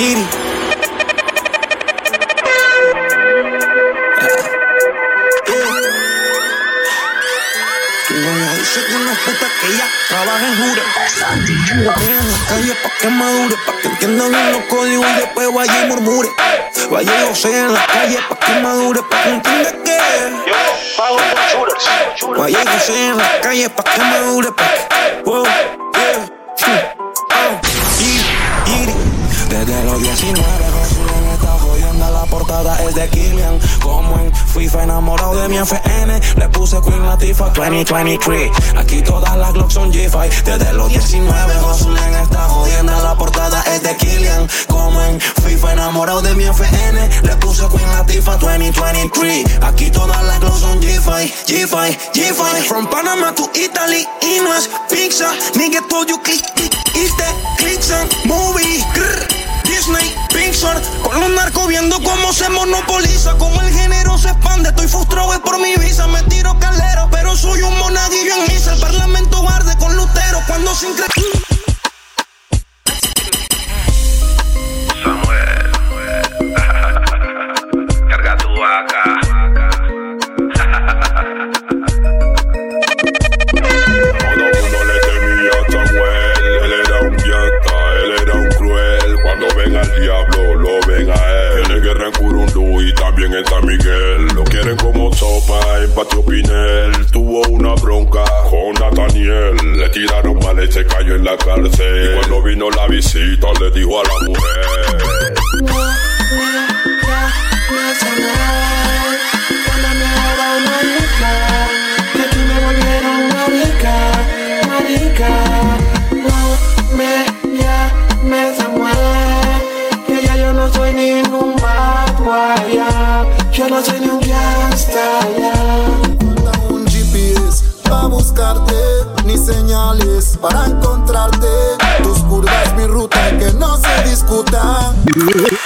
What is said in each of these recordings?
Novia dice que no es puta que ella trabaja en Jure. en la calle pa' que madure, pa' que entienda bien los códigos y después vaya y murmure. Vaya y José en la calle pa' que madure, pa' que entienda que Yo pago por shooters. Vaya y José en la calle pa' que madure, pa' que. Wow, yeah. 19 Josué me está jodiendo La portada es de Killian Como en FIFA enamorado de mi FN Le puse Queen Latifah 2023 Aquí todas las Glocks son G5 Desde los 19 Josué está jodiendo La portada es de Killian Como en FIFA enamorado de mi FN Le puse Queen Latifah 2023 Aquí todas las Glocks son G5 G5, G5 From Panama to Italy Y no es pizza Nigga told you click, click, click, clicks and movie grr. Con los narcos viendo cómo se monopoliza, cómo el género se expande. Estoy frustrado es por mi visa, me tiro calero, pero soy un monaguillo en misa. El parlamento arde con Lutero cuando se incre... Samuel, carga tu vaca. Cuando ven al diablo, lo ven a él. Tiene guerra en Curundú y también en San Miguel. Lo quieren como sopa en Patio Pinel. Tuvo una bronca con Nathaniel. Le tiraron mal y se cayó en la cárcel. Y cuando vino la visita, le dijo a la mujer. Un GPS para buscarte, ni señales para encontrarte. Tus curvas, mi ruta que no se discuta.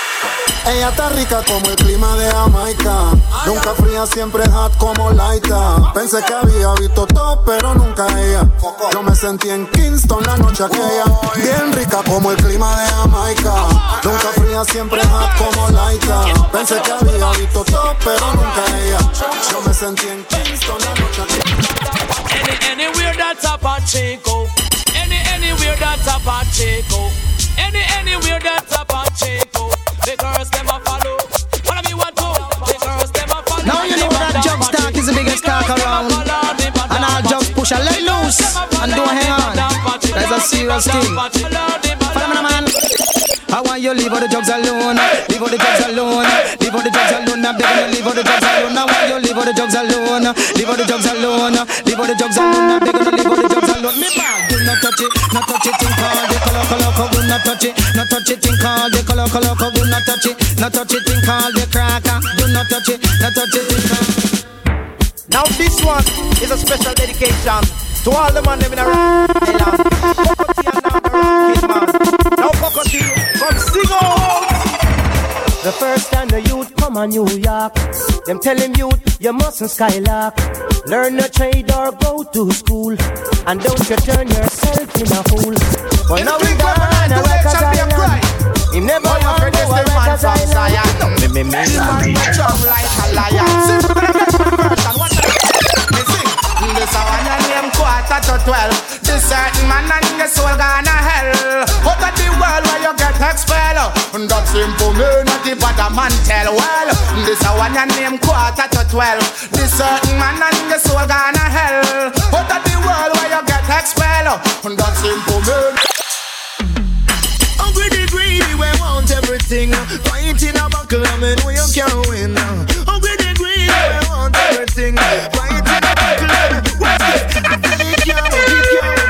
Ella está rica como el clima de Jamaica. Nunca fría, siempre hot como Laita. Pensé que había visto todo, pero nunca ella. Yo me sentí en Kingston la noche aquella. Bien rica como el clima de Jamaica. Nunca fría, siempre hot como Laita. Pensé que había visto todo, pero nunca ella. Yo me sentí en Kingston la noche aquella. Any, anywhere that's a Pacheco. Any, anywhere that's a Pacheco. Any, anywhere that's a Pacheco. The girls a follow. Follow me one two. The girls them follow. Now you know that jump stock is the biggest stock around. And I'll just push a let loose and don't hang on. That's a serious thing. Follow me, man. I want you leave all the drugs alone. Leave all the drugs alone. Leave all the drugs alone. I'm begging you leave all the drugs alone. I want you leave all the drugs alone. Leave all the drugs alone. Leave all the drugs alone. I'm begging you leave all the drugs alone. Me. Do not touch it. Not touch it. Think all the color, color, color. Do not touch it. Not touch it. Think all the color, color, color. Do not touch it. Not touch it. Think all the cracker. Uh, Do not touch it. Not touch it. Now this one is a special dedication to all the man living around Island. Poverty and now the ranking man. Now poverty from Singo. The first time the youth come a New York, them tell him youth you mustn't skylark. Learn a trade or go to school, and don't you turn yourself in a fool. But now we gone a Rikers Island. Him never want to the man Rikers. Island. Me, me, me. Man drum like a lion. Quarter to twelve. This certain man and the soul gonna hell. Out of the world where you get expelled. That simple me not the bad man tell well. This a one and name quarter to twelve. This certain man and the soul gonna hell. Out of the world where you get expelled. That simple me. Hungry the greedy, we want everything. Fight in a buckle, I mean, we can't win. Hungry the greedy, we want everything. Fight I feel it can't work, it can't work, it can't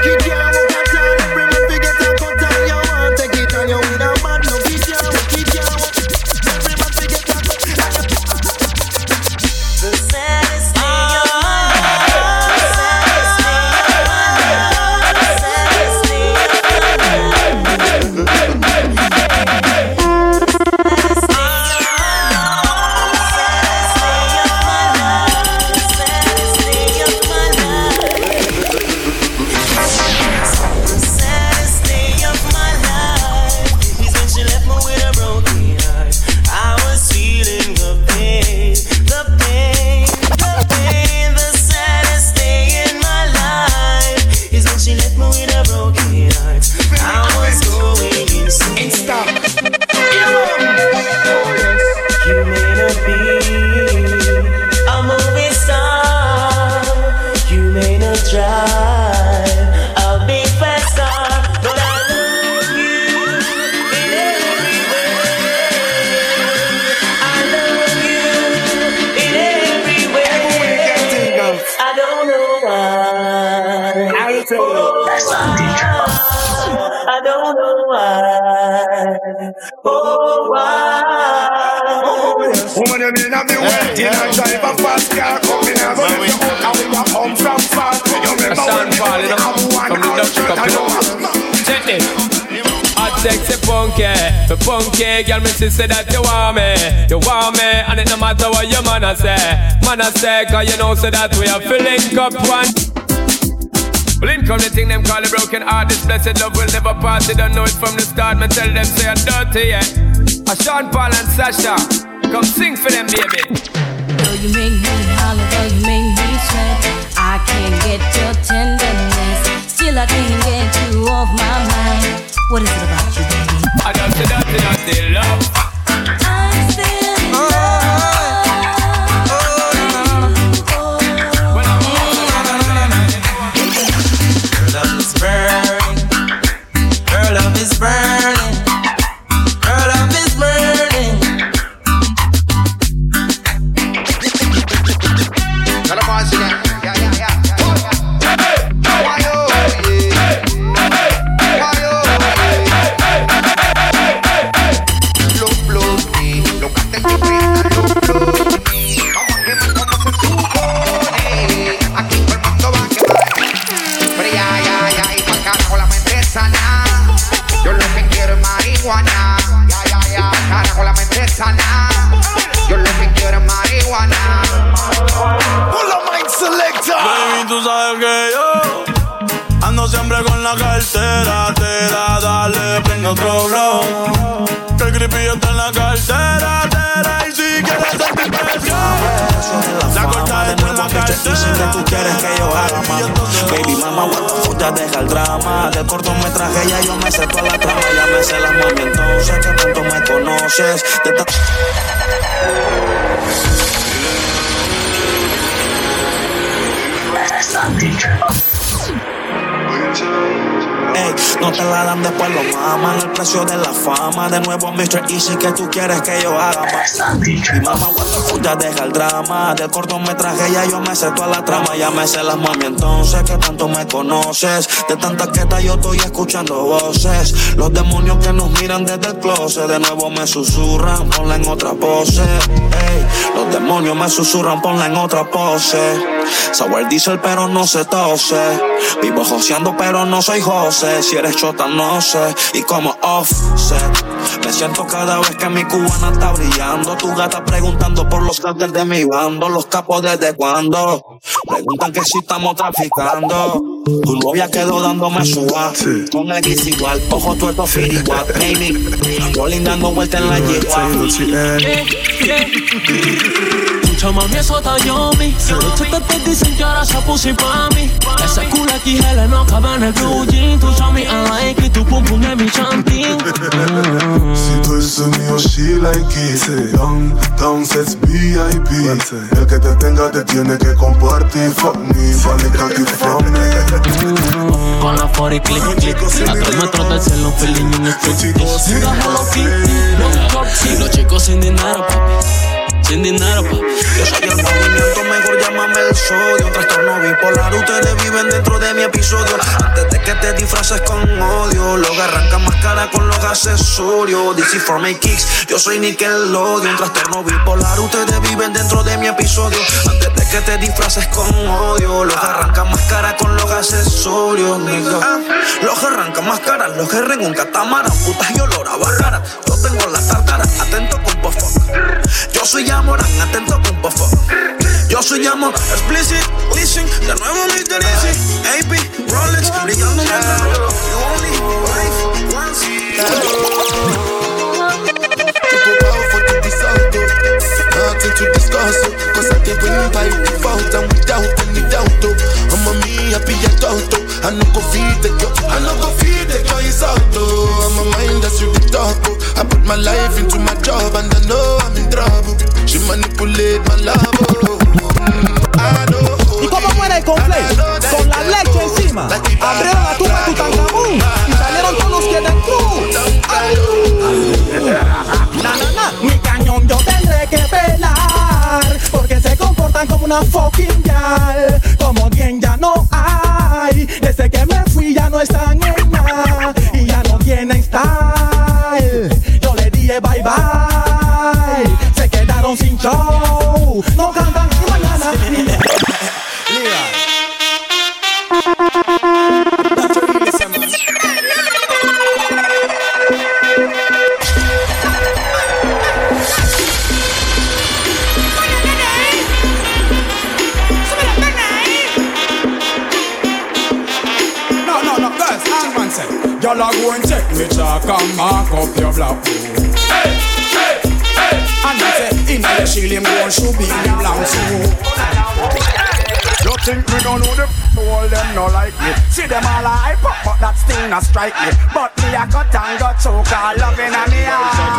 the punky girl, me see say that you want me, you want me, and it no matter what your man a say, man a say, cause you know say that we are filling up one. Well, in come the thing them call a broken heart. This blessed love will never pass. They don't know it from the start. Me tell them say I'm dirty, yeah. A Sean Paul and Sasha, come sing for them, baby. Though you make me holler, though you make me sweat, I can't get your tenderness. Still, I can't get you off my mind. What is it about you, baby? I just to dance and I still love. Que yo haga más. Baby mama, what the deja el drama. Del cortometraje ya yo me sé toda la trama. Ya me sé las mami, entonces que tanto me conoces. De ta- No te la dan después lo maman el precio de la fama. De nuevo Mr. Easy que tú quieres que yo haga más mi mamá what the fuck, ya deja el drama. Del cortometraje ya yo me sé toda la trama ya me sé las mami. Entonces que tanto me conoces de tantas que yo estoy escuchando voces. Los demonios que nos miran desde el closet de nuevo me susurran ponla en otra pose. Ey, los demonios me susurran ponla en otra pose. Sour diesel pero no se tose. Vivo joseando pero no soy José si eres chota no sé. Y como offset me siento cada vez que mi cubana está brillando. Tu gata preguntando por los carteles de mi bando los capos desde cuándo. Preguntan que si estamos traficando. Tu novia quedó dándome su con el X igual. Ojo tuerto firiguat baby. Rolling dando vuelta en la yegua Mucha mami, eso está chetos te dicen que ahora se puso pa' mí. Ese culo aquí, hele, no cabe en el blue jean. Tú llamas I like it, tu pum pum es mi chanting. Si tú eres mío, she like it. Young, down sets VIP. El que te tenga te tiene que compartir. Fuck me, vale que from me. Con la 40 click click. A tres metros del cielo, feeling en el street. Pura Hello Kitty, no cupcake. Los chicos sin dinero, papi. Sin dinero, papi. Yo soy el movimiento, mejor llámame el sodio. Trastorno bipolar, ustedes viven dentro de mi episodio. Antes de que te disfraces con odio, luego arranca más cara con los accesorios. DC for my kicks, yo soy Nickelodeon. Trastorno bipolar, ustedes viven dentro de mi episodio. Antes de que te disfraces con odio, los arranca más cara con los accesorios. nigga. Los arranca más cara, los que un catamarán. Putas y olor a bajara. Yo tengo la tartara, atento con. Yo soy Amorán, atento con pofo. Yo soy amor, explicit, listen, de nuevo Mr. Easy, AP, Rolex, brillando en el. You only live once. Nothing to discuss, cause I did win by default and without any doubt. Me happy at auto. I no go feed the girl, I no go feed the girl, it's out. Oh, I'm a mind that's you the talk. I put my life into my job and I know I'm in trouble. She manipulate my love. Oh, I know. ¿Y cómo muere el completo? Con la leche encima. Abrieron la tumba de Tutankamón y salieron todos los que dentro. Na, na, na. Mi cañón yo tendré que pelar comportan como una fucking gal. Como bien ya no hay. Desde que me fui ya no están en nada y ya no tienen style. Strike me But me a cut and got choke all loving on me heart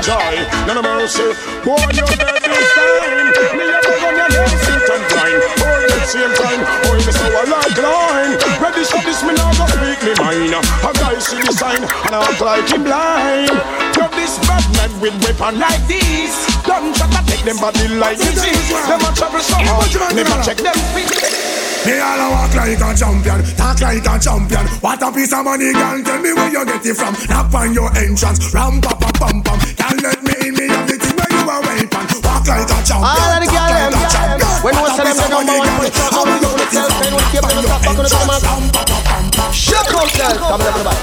enjoy, none of mercy. Boy, you dead this time. Me a go on your nails, sit and grind. Boy, at the same time, boy, me so I like line. Ready for this, me now go speak me mind. A guy see the sign and I act like him blind. Grab this bad man with weapon like this. Don't try to take them body like disease. Them a travel so hard, never check them feet. Me all a walk like a champion, talk like a champion. What a piece of money, girl. Tell me where you get it from. Knock on your entrance, ram pa pa pam pam. Can't let me in, me have the thing where you are waiting. Walk like a champion, ah, All talk like a champion. When What was a them piece the of number money, one girl. for the truck? How How you you get it from? Knock on your entrance, ram pa pa pam pam. Shut up, girl. Come on, everybody.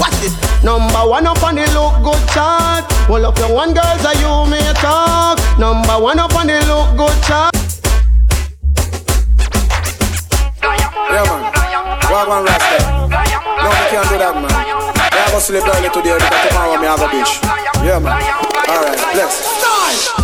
Watch this. Number one up on the look good chart. Well, up your one girls are you may talk. Number one up on the look good chart. Walk one rasta. No, we can't do that, man. Yeah, I go sleep early today because tomorrow me have a bitch. Yeah, man. Alright, bless.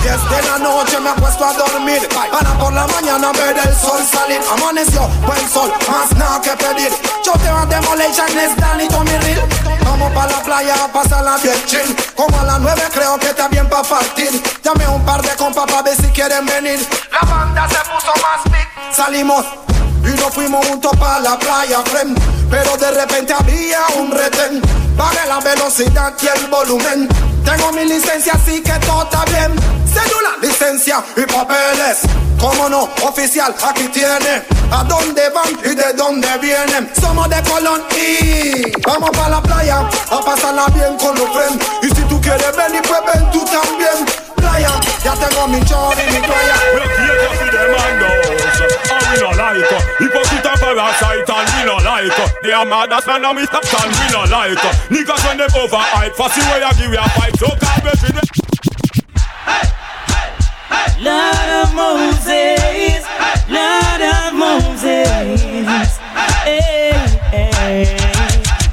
Yes, then I know que me acuesto a dormir Para por la mañana ver el sol salir Amaneció buen sol, más nada que pedir Yo te voy a demoler Agnes, Dani, Tommy Real Vamos pa' la playa a pasarla bien chill Como a las nueve creo que está bien pa' partir Llamé un par de compas pa' ver si quieren venir La banda se puso más big Salimos y nos fuimos juntos pa' la playa, friend. Pero de repente había un retén. Pagué la velocidad y el volumen. Tengo mi licencia, así que todo está bien. Cédula, licencia y papeles. Como no, oficial, aquí tiene. ¿A dónde van y de dónde vienen? Somos de Colón y Vamos pa' la playa a pasarla bien con los friends Y si tú quieres venir, pues ven tú también. Playa, ya tengo mi chor y mi playa for them like Hypocrite and parasite no like They are mad as man and stop and no like Niggas when I give you a fight So call between them Lord of Moses, Lord of Moses. Hey, hey.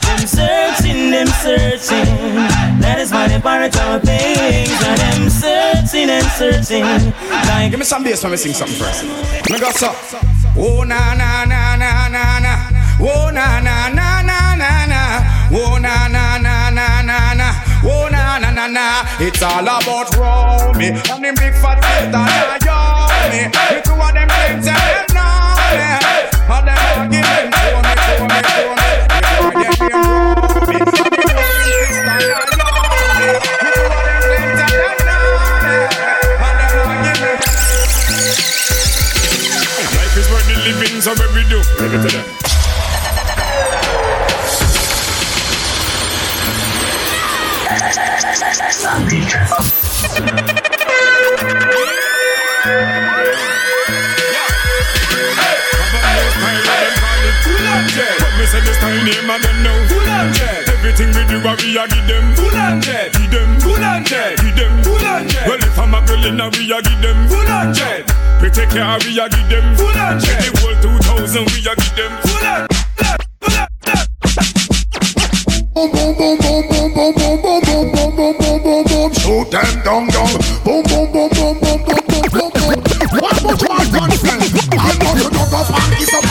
Them searching, them searching. That they pirate our things. And them searching and searching. Like, Give me some bass when we sing something first. Me go so. Oh na na na na na na. Oh na na na na na na. Oh na na na na na na. Oh na na na na. It's all about Romy and them big fat Satan and Yomi. The two of them things and them know me. And them argument for me, for me, living, so what we do? Give it to them. But me say this time name I don't know. Full and jet. Everything we do, what we a give them. Full and jet. Give them. Full and jet. Give them. Full and jet. Well, if I'm a girl, then we a give them. Full and jet. We take care, we a give them. Full and jet. The whole 2000, we a give them. Full and Boom boom boom boom boom boom boom boom boom boom boom boom boom boom Shoot them down down Boom boom boom boom boom boom boom boom boom One more time gunfire I know you don't go funky so man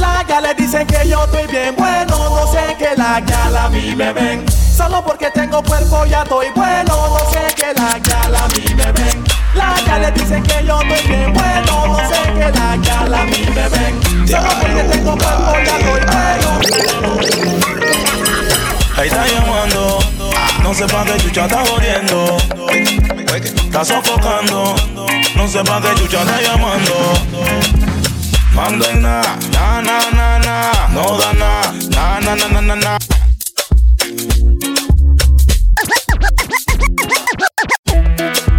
La le dicen que yo estoy bien bueno, no sé que la ya a mí me ven. Solo porque tengo cuerpo ya estoy bueno, no sé que la ya a mí me ven. La le dicen que yo estoy bien bueno, no sé que la ya a mí me ven. Solo porque tengo cuerpo ya estoy bueno. Ahí está llamando, no sé pa' qué chucha está jodiendo. Está sofocando, no sé pa' qué chucha está llamando. Mando en na, na, na, na, na, no da na, na, na, na, na, na, na.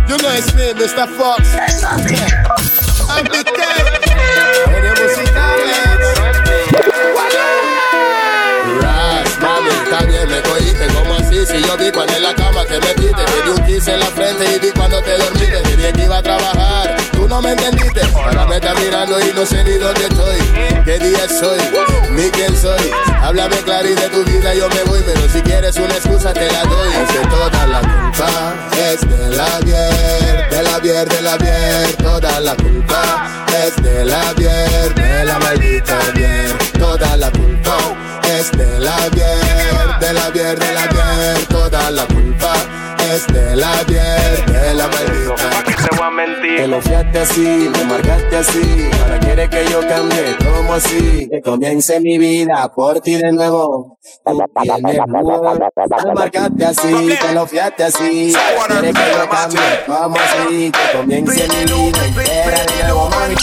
You know it's me, Mr. Fox. I'm the. Ras, mami, también me cogiste como así Si yo vi cuando en la cama que me piste Te di un kiss en la frente y vi cuando te dormiste Te dije que iba a trabajar, no me entendiste. Ahora me estás mirando y no sé ni dónde estoy. ¿Qué día soy? Ni quién soy Háblame claro de tu vida yo me voy Pero si quieres una excusa te la doy. De toda la culpa Es de la bier, de la bier, de la bier Toda la culpa es de la bier, de la maldita bier Toda la culpa es de la bier, de la bier, de la bier, toda la culpa es de la bier, de la maldita. Te lo fiaste así, me marcaste así, ahora quiere que yo cambie, como así, que comience mi vida por ti de nuevo. Tú tienes me marcaste así, te lo fiaste así, ahora quiere que yo cambie, como así, que comience mi vida entera de nuevo, mami.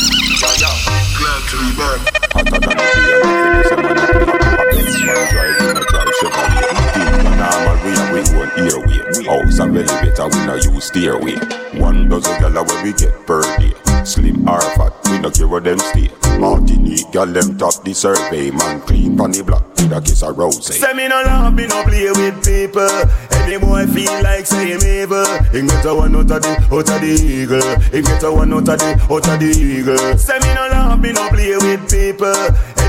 House and elevator, we no use stairway. One dozen gyal where we get per day. Slim or fat, we no care where them stay. Martinique gyal them top the survey. Man clean pon the block with a kiss of rose. Say me no love, me no play with people. Any boy feel like say him evil. He get a one out of the, out of the eagle. He get a one out of the, out of the eagle. Say me no love, me no play with people.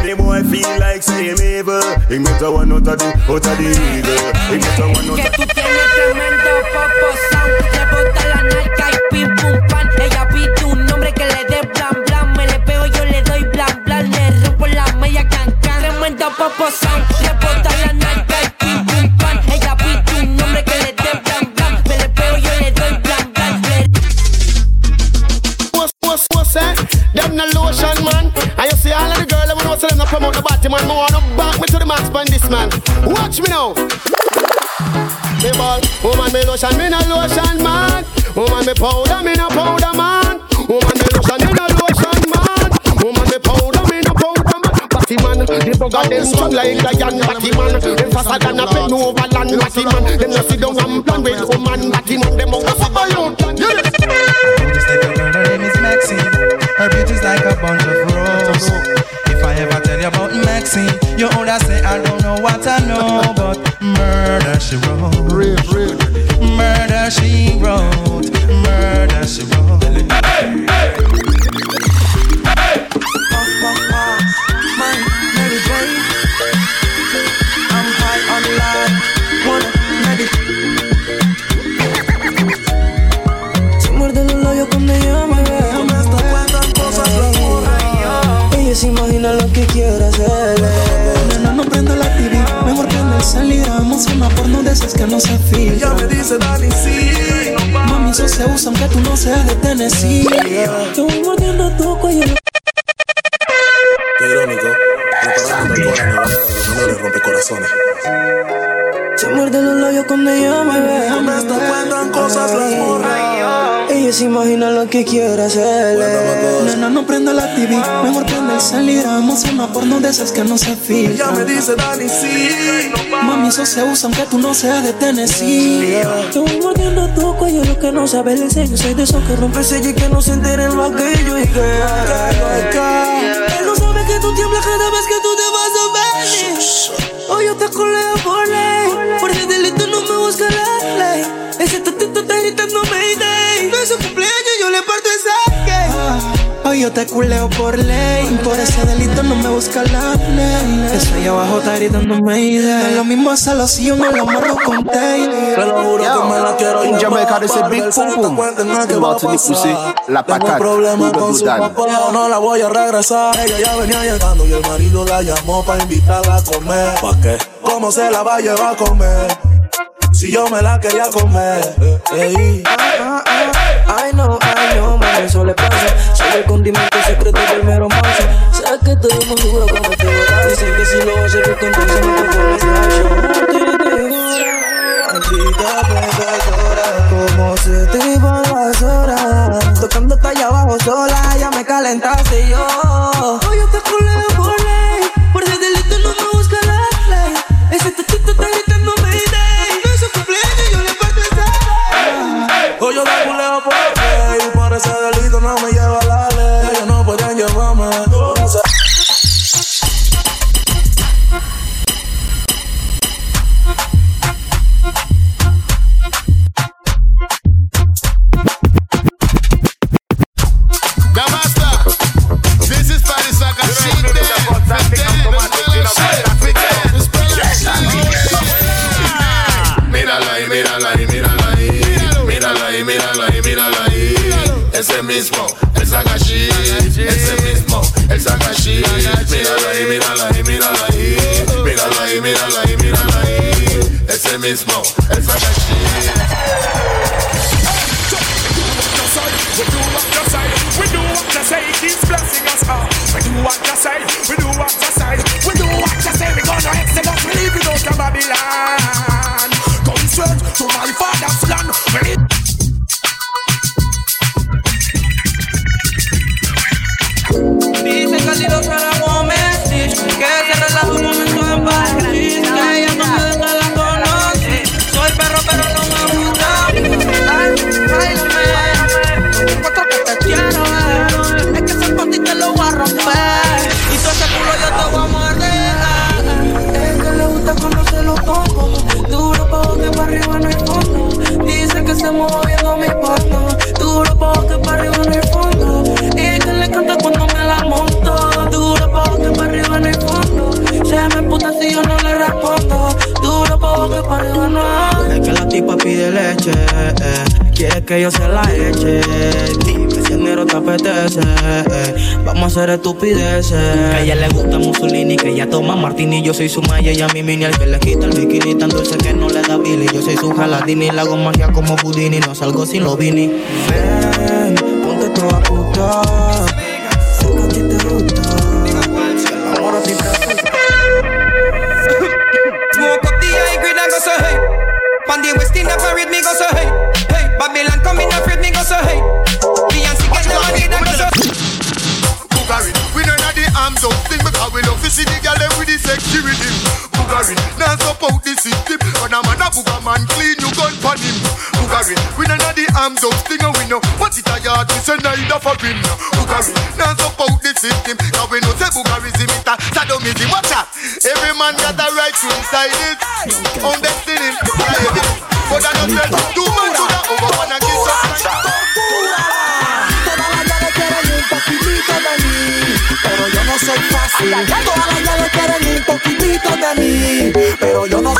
Any boy feel like say him evil. He get a one out of the, out of the eagle. He get a one out Que of tú Powder, me no powder, man. Woman me lotion, me no lotion, man. Woman me powder, me no powder, man. Batty man, the bugger them strong like lion, lo que quiere hacerle. Nena, no prenda la TV. Mejor prende el salir. Hagamos una porno de esas que no se filtra. Ya me dice Dani, sí. Mami, eso se usa aunque tú no seas de Tennessee. Te voy mordiendo tu cuello, lo que no sabe el sello. Soy de esos que rompe el sello y que no se enteren lo aquello. Y que, Él no sabe que tú tiemblas cada vez que tú te vas a ver. Hoy yo te coleo por ley. Por delito no me busca la ley. Ese tatito está gritando Mayday. Yo yo te culeo por ley. Por ese delito no me busca la ley. Eso ahí abajo está gritándome idea. Es lo mismo hacerlo si yo me lo amarro con Tay. Te lo juro que me la quiero Jamaica, they say pa' big pum pum. la problemas Uber con su papá, no la voy a regresar. Ella ya venía llegando y el marido la llamó para invitarla a comer. ¿Pa' qué? ¿Cómo se la va a llevar a comer? Si yo me la quería comer. Ey. Ay no, ay no, mami, eso le pasa. Soy el condimento secreto del mero macho Sé que estoy muy duro como figura Dicen que si lo hace rico entonces no te pones Maldita pecadora Como se te iban las horas Tocando hasta allá abajo sola Ya me calentaste yo. Hoy yo te Por ese delito no me lleva la ley. Ellos no pueden llevarme. Por this is Paddy Saka. Saca shit. Mírala ahí, mírala ahí, mírala ahí. Mírala ahí, mírala ahí, mírala ahí. Ese mismo, el saca. We do what you say, we do what you say, He's blessing us all. We do what you say, we do what you say, we do what you say, we gonna excellence, we leave it out of Babylon. Que para Es que la tipa pide leche eh, Quiere que yo se la eche. Dime si el negro te apetece eh, Vamos a hacer estupideces. Que a ella le gusta Mussolini Que ella toma martini. Yo soy su maya y a mi mini Al que le quita el bikini Tan dulce que no le da Billy. Yo soy su jaladini La hago magia como Houdini No salgo sin los vini Ven, ponte toda puta arms up thing and we know what it a yard is a night of a rim. Bugari, now support the system. Cause we know say Bugarism it a sadomism. Watch out, every man got a right to decide it. On destiny. But I don't tell two man to the over one and kiss up. Todas las llaves quieren un poquitito de mí, pero yo no soy fácil. Todas las llaves quieren un poquitito de mí, pero yo no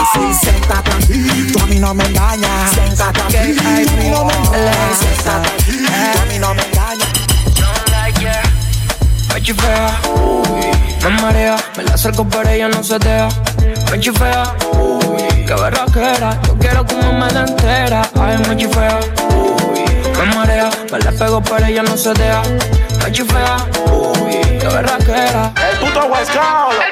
fácil. Siéntate aquí, tú a mí no me engañas. Siéntate aquí, tú a mí no me engañas. Siéntate aquí, tú a mí no me engañas. Me chifea, me marea, me la acerco pero ella no se deja. Me chifea, que berraquera, yo quiero que me la entera. Ay, me chifea, me marea, me la pego pero ella no se deja. Me chifea, que berraquera. El puto West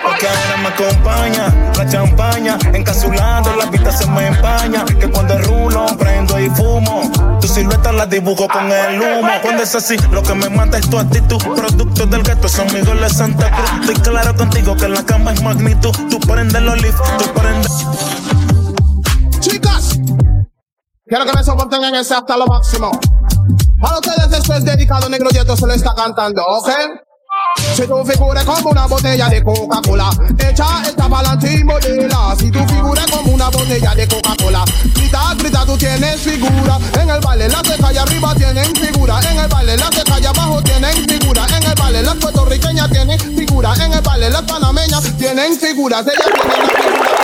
Porque ahora me acompaña la champaña, encapsulando la pista se me empaña. Que cuando el rulo prendo y fumo, tu silueta la dibujo con el humo. Cuando es así, lo que me mata es tu actitud. Producto del gato, son mi de Santa Cruz. Estoy claro contigo que en la cama es magnitud. Tú prendes los lift, tú prendes. Chicas, quiero que me soporten en ese hasta lo máximo. Para ustedes esto es dedicado, Negro Yeto se lo está cantando, ¿ok? Si tu figura es como una botella de Coca-Cola, echa el tapalante y modela. Si tu figura es como una botella de Coca-Cola, grita, grita, tú tienes figura. En el baile las de calle arriba tienen figura. En el baile las de calle abajo tienen figura. En el baile las puertorriqueñas tienen figura. En el baile las panameñas tienen figuras. Ellas tienen la figura.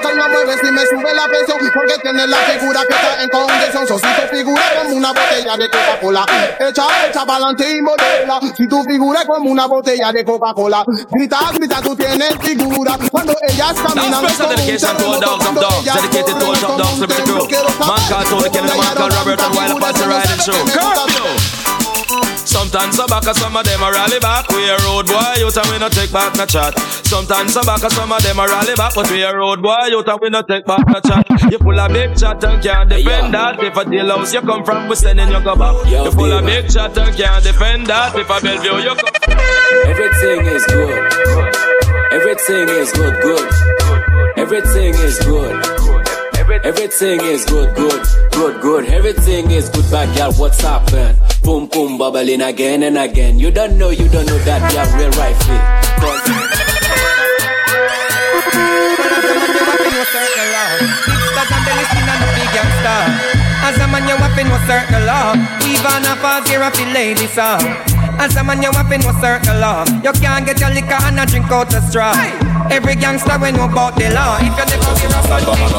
Que no mueve si me sube la presión. Porque tiene la figura que está en condición. So, si tu figura como una botella de Coca-Cola. Echa, echa pa'lante y modela. Si tu figura como una botella de Coca-Cola. Grita, grita, tú tienes figura. Cuando ellas caminan. Now special dedication to all dogs of dogs. Dedicated to all top dogs, liberty crew. Man called Tony Kennedy, man called Robert, and while up the riding show. Curfew! Sometimes I back, some of them a rally back. We a road boy, you tell me no take back no chat. Sometimes I back, some of them a rally back, but we a road boy, you tell me no take back no chat. You full of big chat and can't defend that. If a deal house you come from, we sending you go back. You full of big chat and can't defend that. If a Bellevue you come. Everything is good. Everything is good, good. Everything is good. Everything is good, good, good, good. Everything is good, bad girl. What's happened? Boom, boom, bubbling again and again. You don't know, you don't know that you're real fit. As a man, you wapping no circle law. Even a fast here, a lady song. As a man, you wapping no circle law. You can't get your liquor and a drink out the straw. Every gangster we know about the law. If you never hear about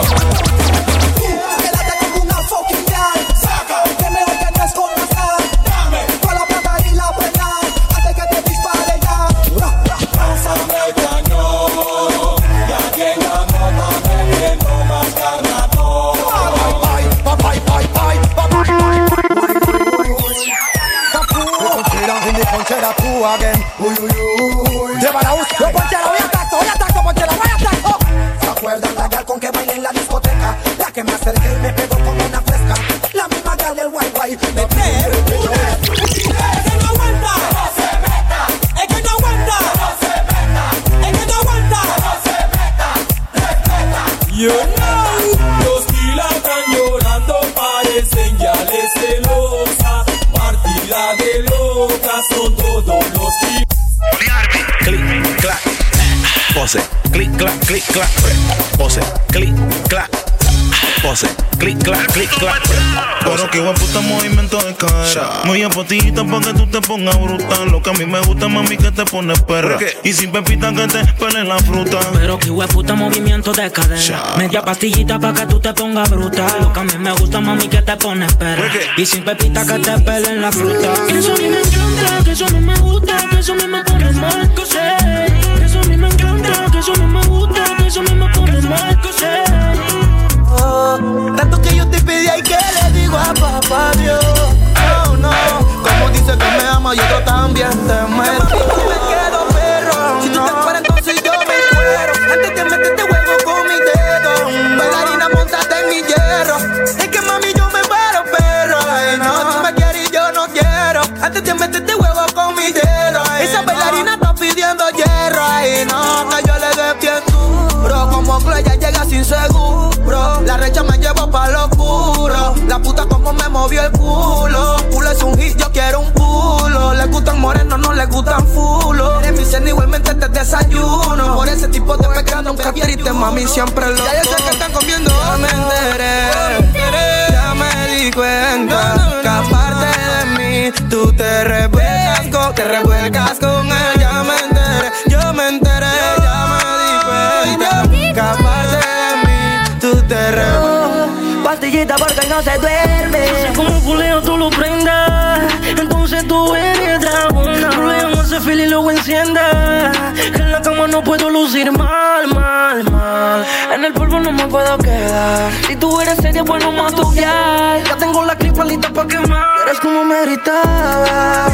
ponchera tú again. Uy, uy, clac, pose, clic, clac, pose, clic, clac, clic, clac. Pero que buen puta movimiento de cadera. Muy bien potita pa' que tú te pongas brutal. Lo que a mí me gusta, mami, que te pones perra. Y sin pepita que te pelen la fruta. Pero que puta movimiento de cadera. Media pastillita pa' que tú te pongas brutal. Lo que a mí me gusta, mami, que te pones perra. Y sin pepita que te pelen la fruta. Que eso a mí me encanta, que eso a mí me gusta, que eso a mí me pone mal, que pedí y que le digo a papá Dios. Oh no, como dice que me ama y otro también te muero. me quedo perro. Si tú te fueras entonces yo me cuero. Antes de meterte juego con mi dedo. Bailarina montate en mi hierro. Es que mami yo me paro perro. Ay, no, tú me quieres y yo no quiero. Antes de meterte juego con mi dedo. Esa bailarina está pidiendo hierro. Ay, no, que yo le dé bien duro. Como Chloe ya llega sin seguro. La recha me llevo pa' lo oscuro. La puta como me movió el culo. Culo es un hit, yo quiero un culo. Le gustan morenos, no le gustan fulo. Eres mi cena igualmente te desayuno. Por ese tipo de pecado nunca triste, mami, siempre lo Ya yo sé que están comiendo. Ya me enteré, ya me di cuenta. Que aparte de mí, tú te revuelcas con, te revuelcas con él. No se duerme. Sé cómo tú lo prendas. Entonces tú eres dragona. Fuleo ese fil y luego encienda. Que en la cama no puedo lucir mal, mal, mal. En el polvo no me puedo quedar. Si tú eres seria, bueno, tu Ya tengo la clipa lista pa' quemar. Eres como me gritabas.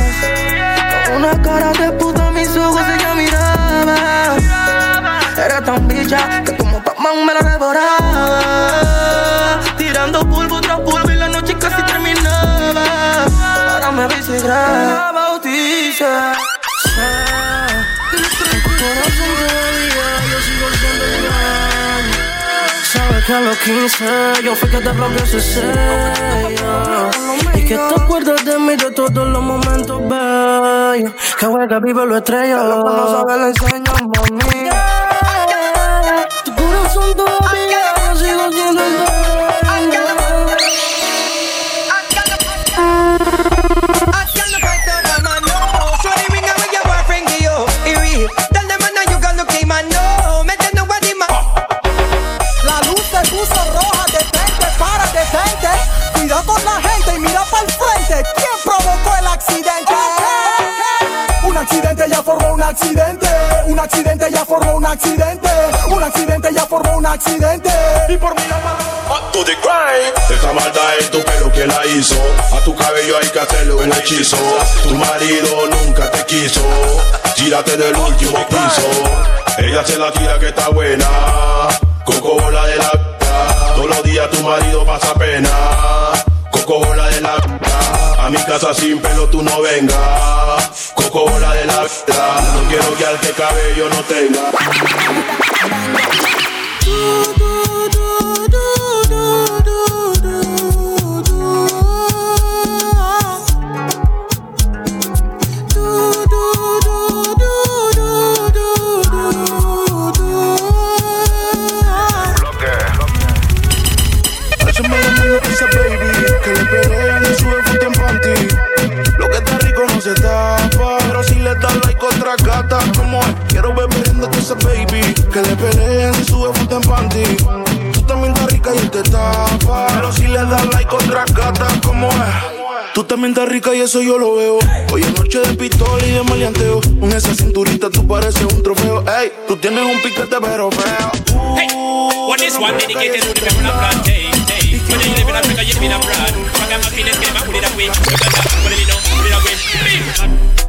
Con una cara de puta, mis ojos ella miraba. Era tan bicha que como Pac-Man me la devoraba. Tirando polvo tras polvo y la noche casi terminaba. Ahora me ves y graba, bautiza. Corazón todavía yo sigo siendo igual. Sabes que a los 15 yo fui que te rompí ese sello Y que te acuerdas de mí de todos los momentos bellos Que juega vive lo estrella No sabes le enseño, mami Tu corazón todavía la gente y mira para el frente. ¿Quién provocó el accidente? Un accidente ya formó un accidente. Un accidente ya formó un accidente. Un accidente ya formó un accidente. Y por mi to the crime. Esta maldad es tu pelo que la hizo. A tu cabello hay que hacerle un hechizo. Tu marido nunca te quiso. Tírate del último piso. Ella se la tira que está buena. Coco bola de la. Todos los días tu marido pasa pena. Coco bola de la. A mi casa sin pelo tú no vengas. Coco bola de la. No quiero que al que cabello no tenga. Otra gata Como quiero beber en esa baby Que le pelean y sube foto en panty Tú también estás rica y él te tapa Pero si le das like otra gata Como es Tú también estás rica y eso yo lo veo. Hoy es noche de pistola y de maleanteo. Con esa cinturita tú pareces un trofeo. Ey, tú tienes un piquete pero feo. Hey, what this one dedicated to the people of. Whether you live in Africa, you live in abroad. Fuck I'm happiness, get my put it away. Put it up, put it down, put it away. Bad,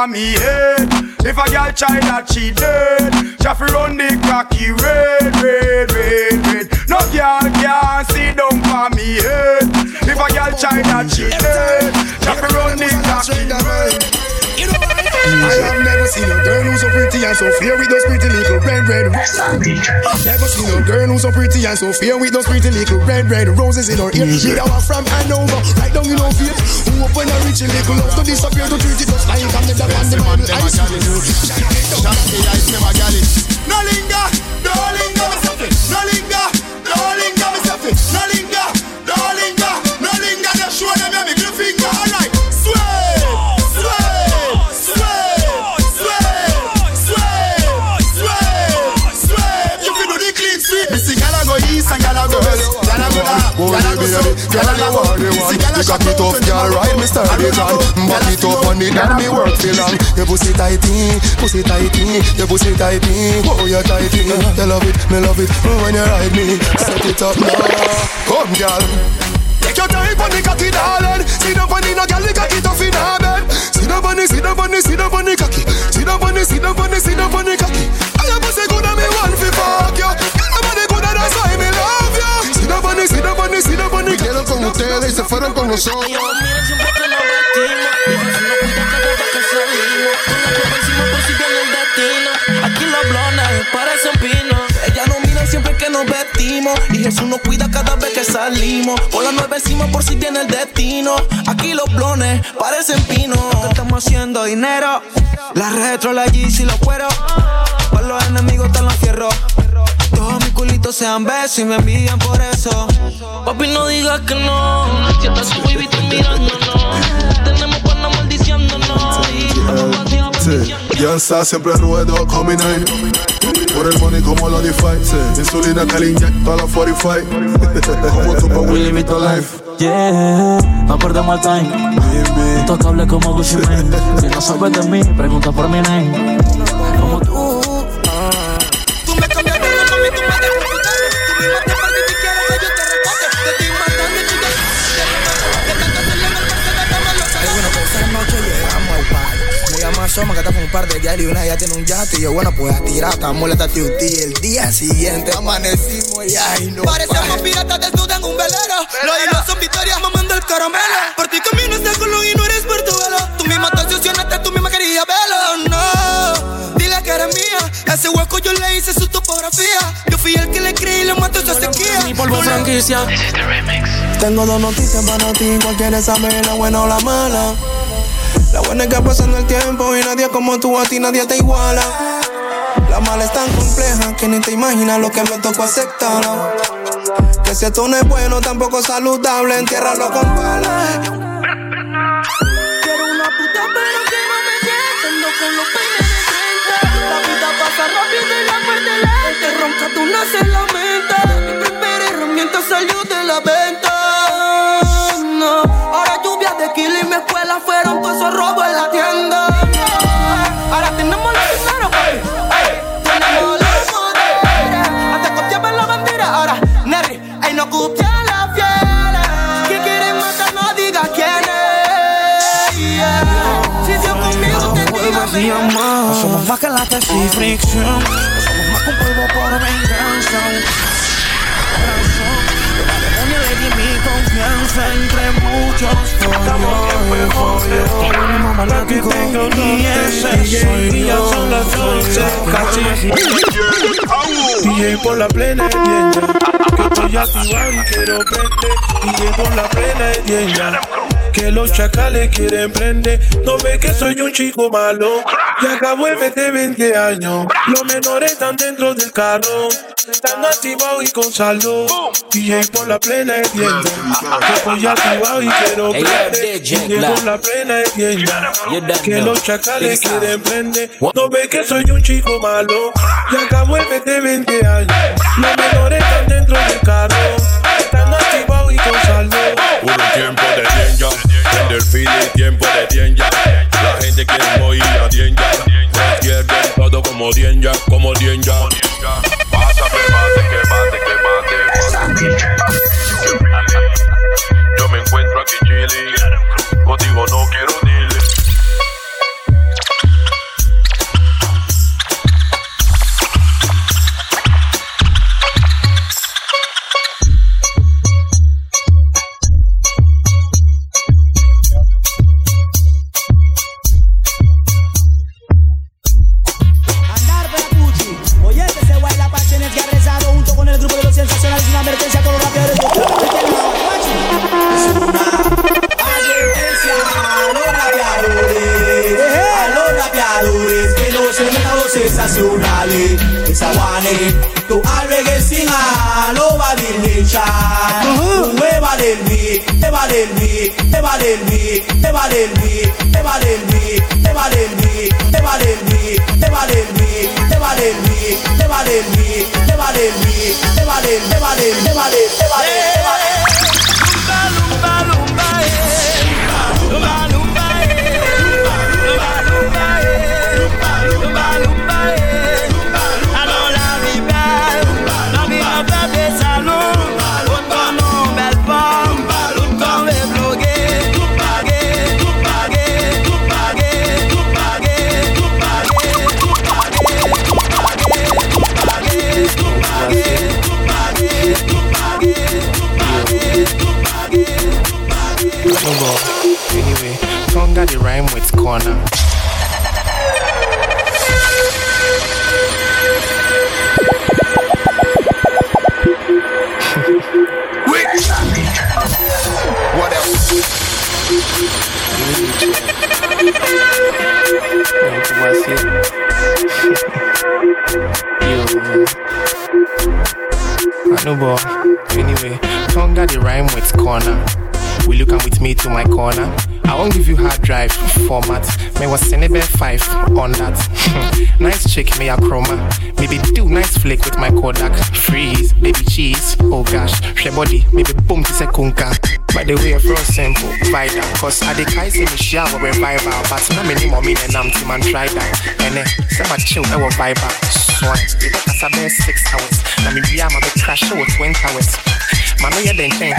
for me head. If a girl try that she dead. Jaffy run the cocky red, red, red, red. No girl can see down for me head. If a girl try that she dead. Jaffy run the cocky red. I have never seen a girl who's so pretty and so fair with those pretty little red, red roses. Never seen a girl who's so pretty and so fair with those pretty little red, red roses in her ear. Me that one from Hanover, right down in her face. Who open a rich little love to disappear to treat it just like I'm the dog and the man. I see you. ice never got it. No linger, no linger, See a shop it up, gyal ride me sturdy John. Back it up on it and me work till long. Your pussy tighty, pussy tighty, your pussy tighty. Oh, you tighty. You love it, me love it when you ride me. Set it up now, come gyal. Take your time on the cocky, darling. On the no gyal, the cocky tough in her bed. On the, down on the, down on the cocky. Sit down the, down on the, down on the cocky. I your pussy good and me want fi fuck you. Sit down on the, sit down on the, sit down on the. Quiero con ustedes y se fueron con nosotros. Mira siempre que nos vestimos Y Jesús nos cuida cada vez que salimos Con la copa encima por si viene el destino. Aquí los blones parecen pinos Ella nos mira siempre que nos vestimos. Y Jesús nos cuida cada vez que salimos. Con la nueve encima por si viene el destino. Aquí los blones parecen pinos Que estamos haciendo dinero. La retro, la Yeezy, los cueros. Para los enemigos están los fierros. Todos mis culitos sean besos y me envidian por eso. Papi, no digas que no. Si estás su baby, estoy mirándonos. Tenemos pana maldiciéndonos. Sí, Youngsta siempre ruedo combinando Por el money como lo DeFi sí. Insulina que le inyecto a la 45 Como tu pa' Willy Vito Life Yeah, no perdemos el time. Intocable como Gucci Mane. Si no sabes de mí, pregunta por mi name. Soma que está con un par de yali y una ya tiene un yate. Y yo, bueno, pues a tirar, estamos la tati El día siguiente amanecimos y ay no. Parecemos piratas desnudas en un velero. Los hilos son victorias mamando el caramelo. Por ti camino este colón y no eres portuguelo. Tú misma te obsesionaste, tú misma querías verlo. No, dile que eres mía. Ese hueco yo le hice su topografía. Yo fui el que le creí y le mató esa sequía. Mi polvo franquicia. Tengo dos noticias para ti, cualquiera sabe la buena o la mala. La buena es que pasando el tiempo y nadie como tú a ti nadie te iguala. La mala es tan compleja que ni te imaginas lo que me tocó aceptar. Que si esto no es bueno, tampoco es saludable, entiérralo con balas. Quiero una puta pero que no me entiendo con los peines de 30 La vida pasa rápido y la muerte lenta Ronca tú no se lamenta Mi primera herramienta salió de la venta fueron todos esos robos en la tienda. Ahora tenemos los dinero Ey, Tenemos los poderes Antes copiaban la bandera Ahora, Neri, ey, no copian la fiel Que quieren matar no digas quién es yeah. Si Dios conmigo te diga No somos más que latas y fricción. No somos más que un polvo por venganza. Confianza entre muchos follos. Tenemos malático y ese soy yo. son las 12, casi. DJ por la plena tienda Que estoy activado y quiero prender DJ por la plena tienda Que los chacales quieren prender. No ve que soy un chico malo. Y acabo de meter 20 años. Los menores están dentro del carro. Están activados y con saldo. DJ por la plena tienda Que estoy activado y quiero prender. DJ por la plena don't Que los chacales quieren prender. No ve que soy un chico malo. Y acabo de meter 20 años. Los menores están dentro del carro. Están activados saldo Puro tiempo de tienda, prende el feeling, tiempo de tienda. La gente quiere morir a tienda. Pierden todo como tienda, como tienda. Corner. What else? I know, boy. Anyway, tongue got the rhyme with corner. Will you come with me to my corner? I won't give you hard drive format. May was Senebe 5 on that. nice chick, may a chroma. Maybe do nice flick with my Kodak. Freeze, baby cheese. Oh gosh, she body, maybe boom to kunka. By the way, real simple, vital. Cause I decide say me shower revival. But na many more me than I'm man try that. And then, say my chill, I will vibe out. Swine, it takes a bare eh, six hours. Now be I'm a bit crash over 20 hours. Mami, ya te enseño.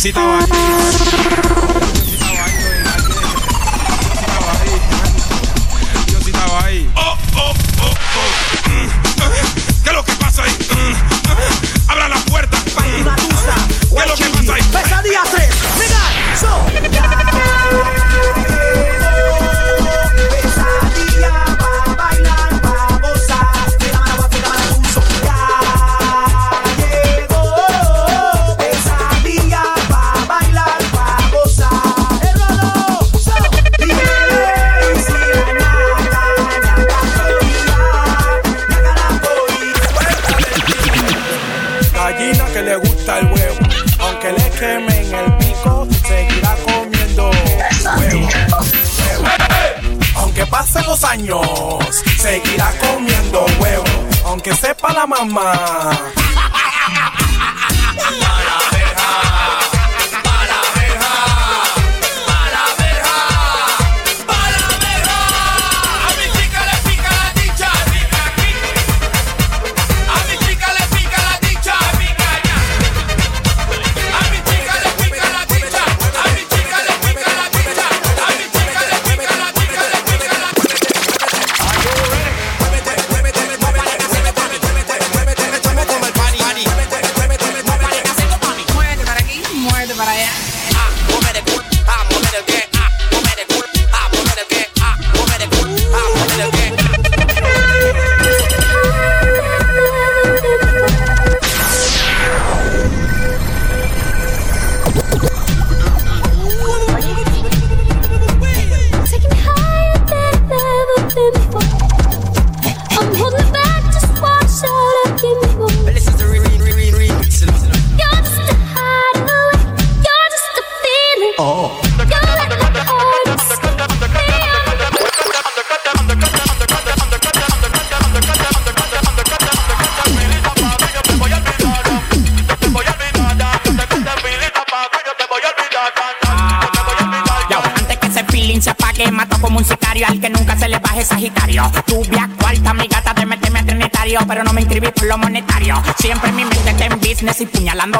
Yo sí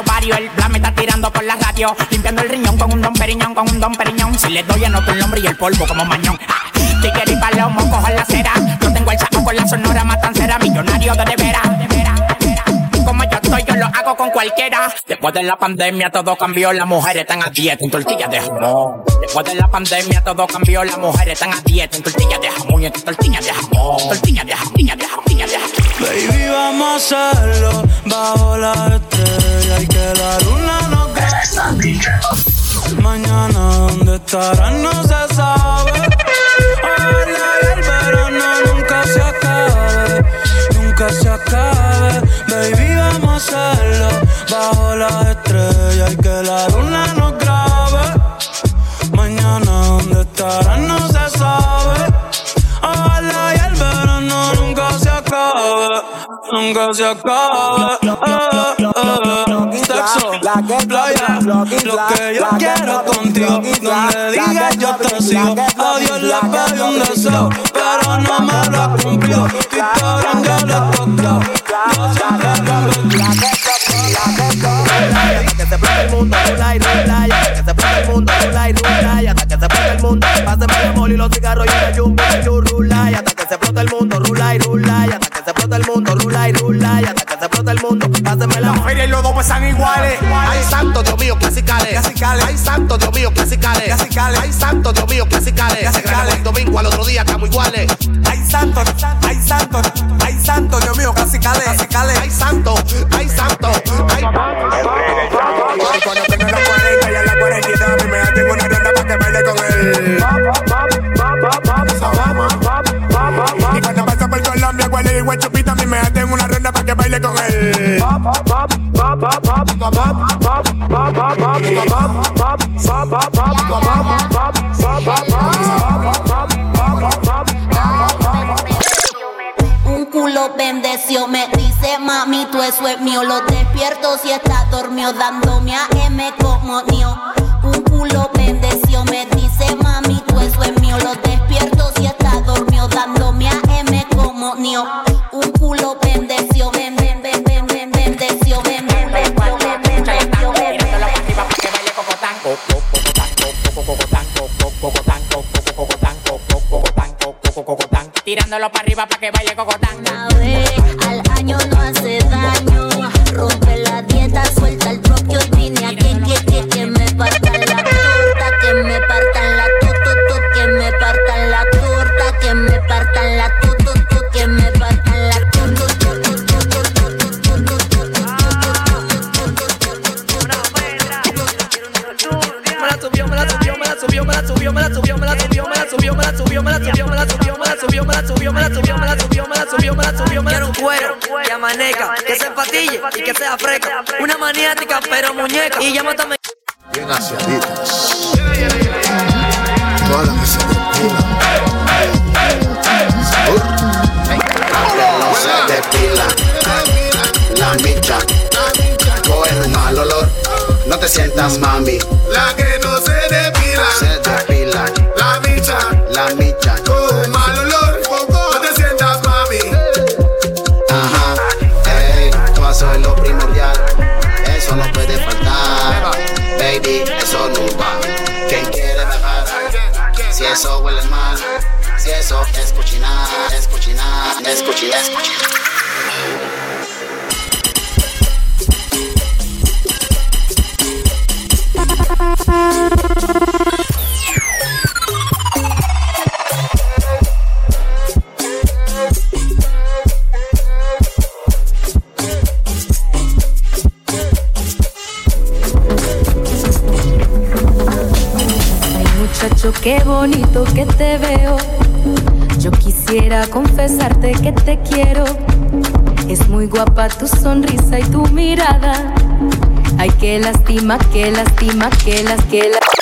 varios. El plan está tirando por la radio, limpiando el riñón con un don periñón, con un don periñón. Si le doy, anoto el nombre y el polvo como mañón. Ah, Tigre y palomo, cojo la cera. Yo tengo el saco con la sonora matancera, millonario de de veras. Como yo estoy, yo lo hago con cualquiera. Después de la pandemia todo cambió, las mujeres están a dieta en tortillas de jamón. Después de la pandemia todo cambió, las mujeres están a dieta en tortillas de jamón y en. Tortillas de jamón, tortillas de jamón, tortillas de jamón. Baby, vamos a hacerlo bajo la estrella y que la luna nos Mañana dónde estarán no se sabe. Ojalá el verano nunca se acabe, nunca se acabe. Baby, vamos a hacerlo bajo la estrella y que la luna nos grabe. Mañana dónde estarán no se sabe. Nunca se acabe. Ah. Sexo, playa, lo que yo quiero contigo. Donde digas yo te sigo. A Dios le pedí un deseo, pero no me lo cumplió. Tu Instagram ya le tocó. Yo siempre Que se explote el mundo, rula y rula, y hasta que se explote el mundo, rula y rula, y hasta que se explote el mundo. Páseme el mol y los cigarros y el jumbo, el yu, rula, y hasta que se explote el mundo, rula y rula, y hasta que se explote el mundo, rula y rula, y hasta que se explote el mundo. Páseme la feria y los dos pesan iguales. Ay, santo, Dios mío, clasicales. Ay, santo, Dios mío, clasicales. Ay, santo, Dios mío, clasicales. Graban el domingo al otro día, estamos iguales. Santo, ay, santo, ay, santo, Dios mío, clasicales. Ay, santo, ay, santo, ay. Cuando tenga la 40 y a la 42 a mí me hacen una ronda para que baile con él. Y cuando pasa por Colombia, Guale y Guachupita, a mí me hacen una ronda para que baile con él. Bendeció, me dice mami, tú es mío. Lo despierto si está dormido, dándome a M. Un culo bendeció, me dice mami, tú eso es mío. Lo despierto si está dormido, dándome a M como. Tirándolo para arriba para que baile cocotán. Una vez al año no hace cuero que se empatille y que sea fresca. Una maniática pero muñeca. Y llama también. Bien aseaditas. Todas las que se depilan. no se depila. La micha coge un mal olor. No te sientas mami. La que no se depila. Se depila. La micha. La micha eso huele mal. Si eso es cochinar, es cochinar, es cochinar, es cochinar. Qué bonito que te veo. Yo quisiera confesarte que te quiero. Es muy guapa tu sonrisa y tu mirada. Ay, qué lástima, qué lástima, qué las, qué la-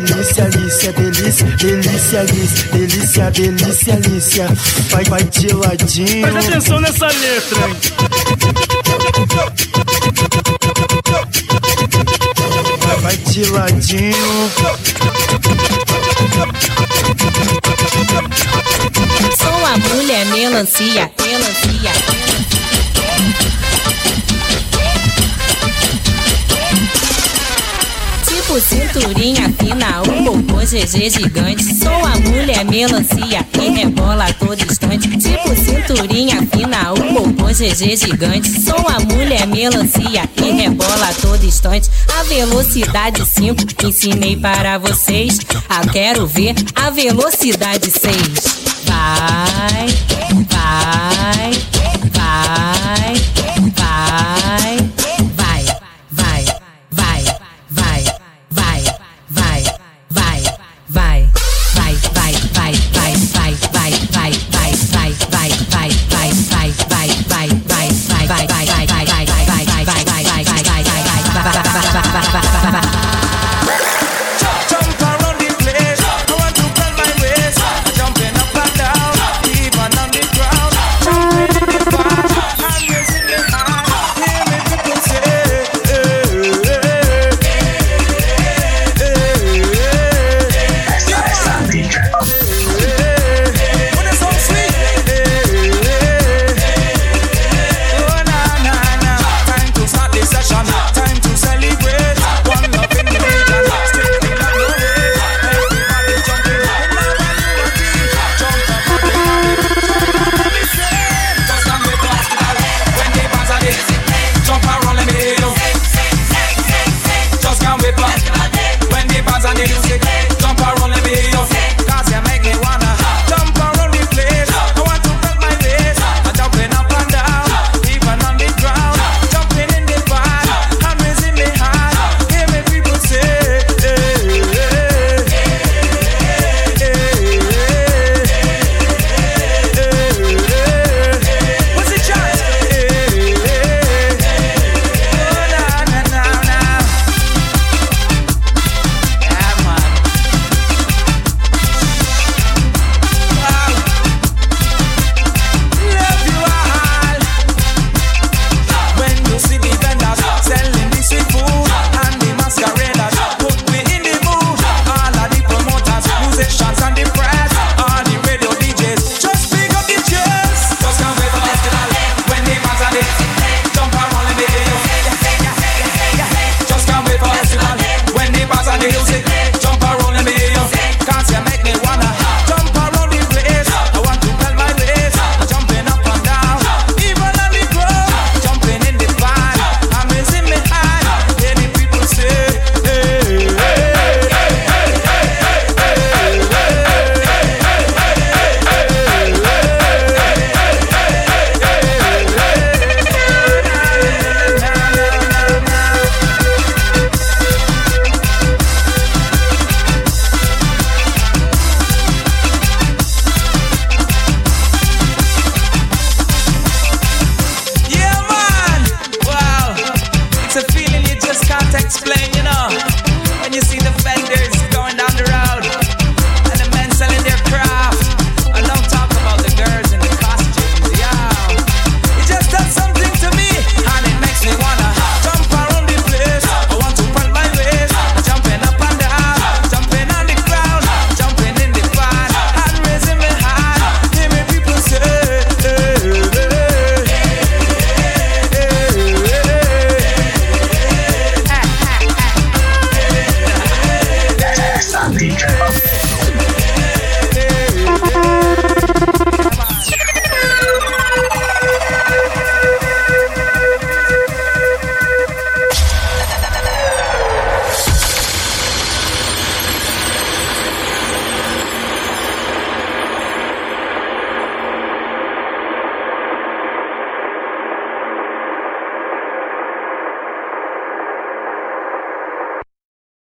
delícia, Alicia, é delícia, delícia, delícia, delícia, delícia, Alicia. Vai, vai de ladinho. Presta atenção nessa letra, hein? Vai, vai de ladinho. Sou a mulher melancia, melancia. melancia. Tipo cinturinha fina, um popô GG gigante. Sou a mulher melancia que rebola a todo instante. Tipo cinturinha fina, um popô GG gigante. Sou a mulher melancia que rebola a todo instante. A velocidade 5 ensinei para vocês. Ah, quero ver a velocidade 6. Vai, vai, vai, vai, vai,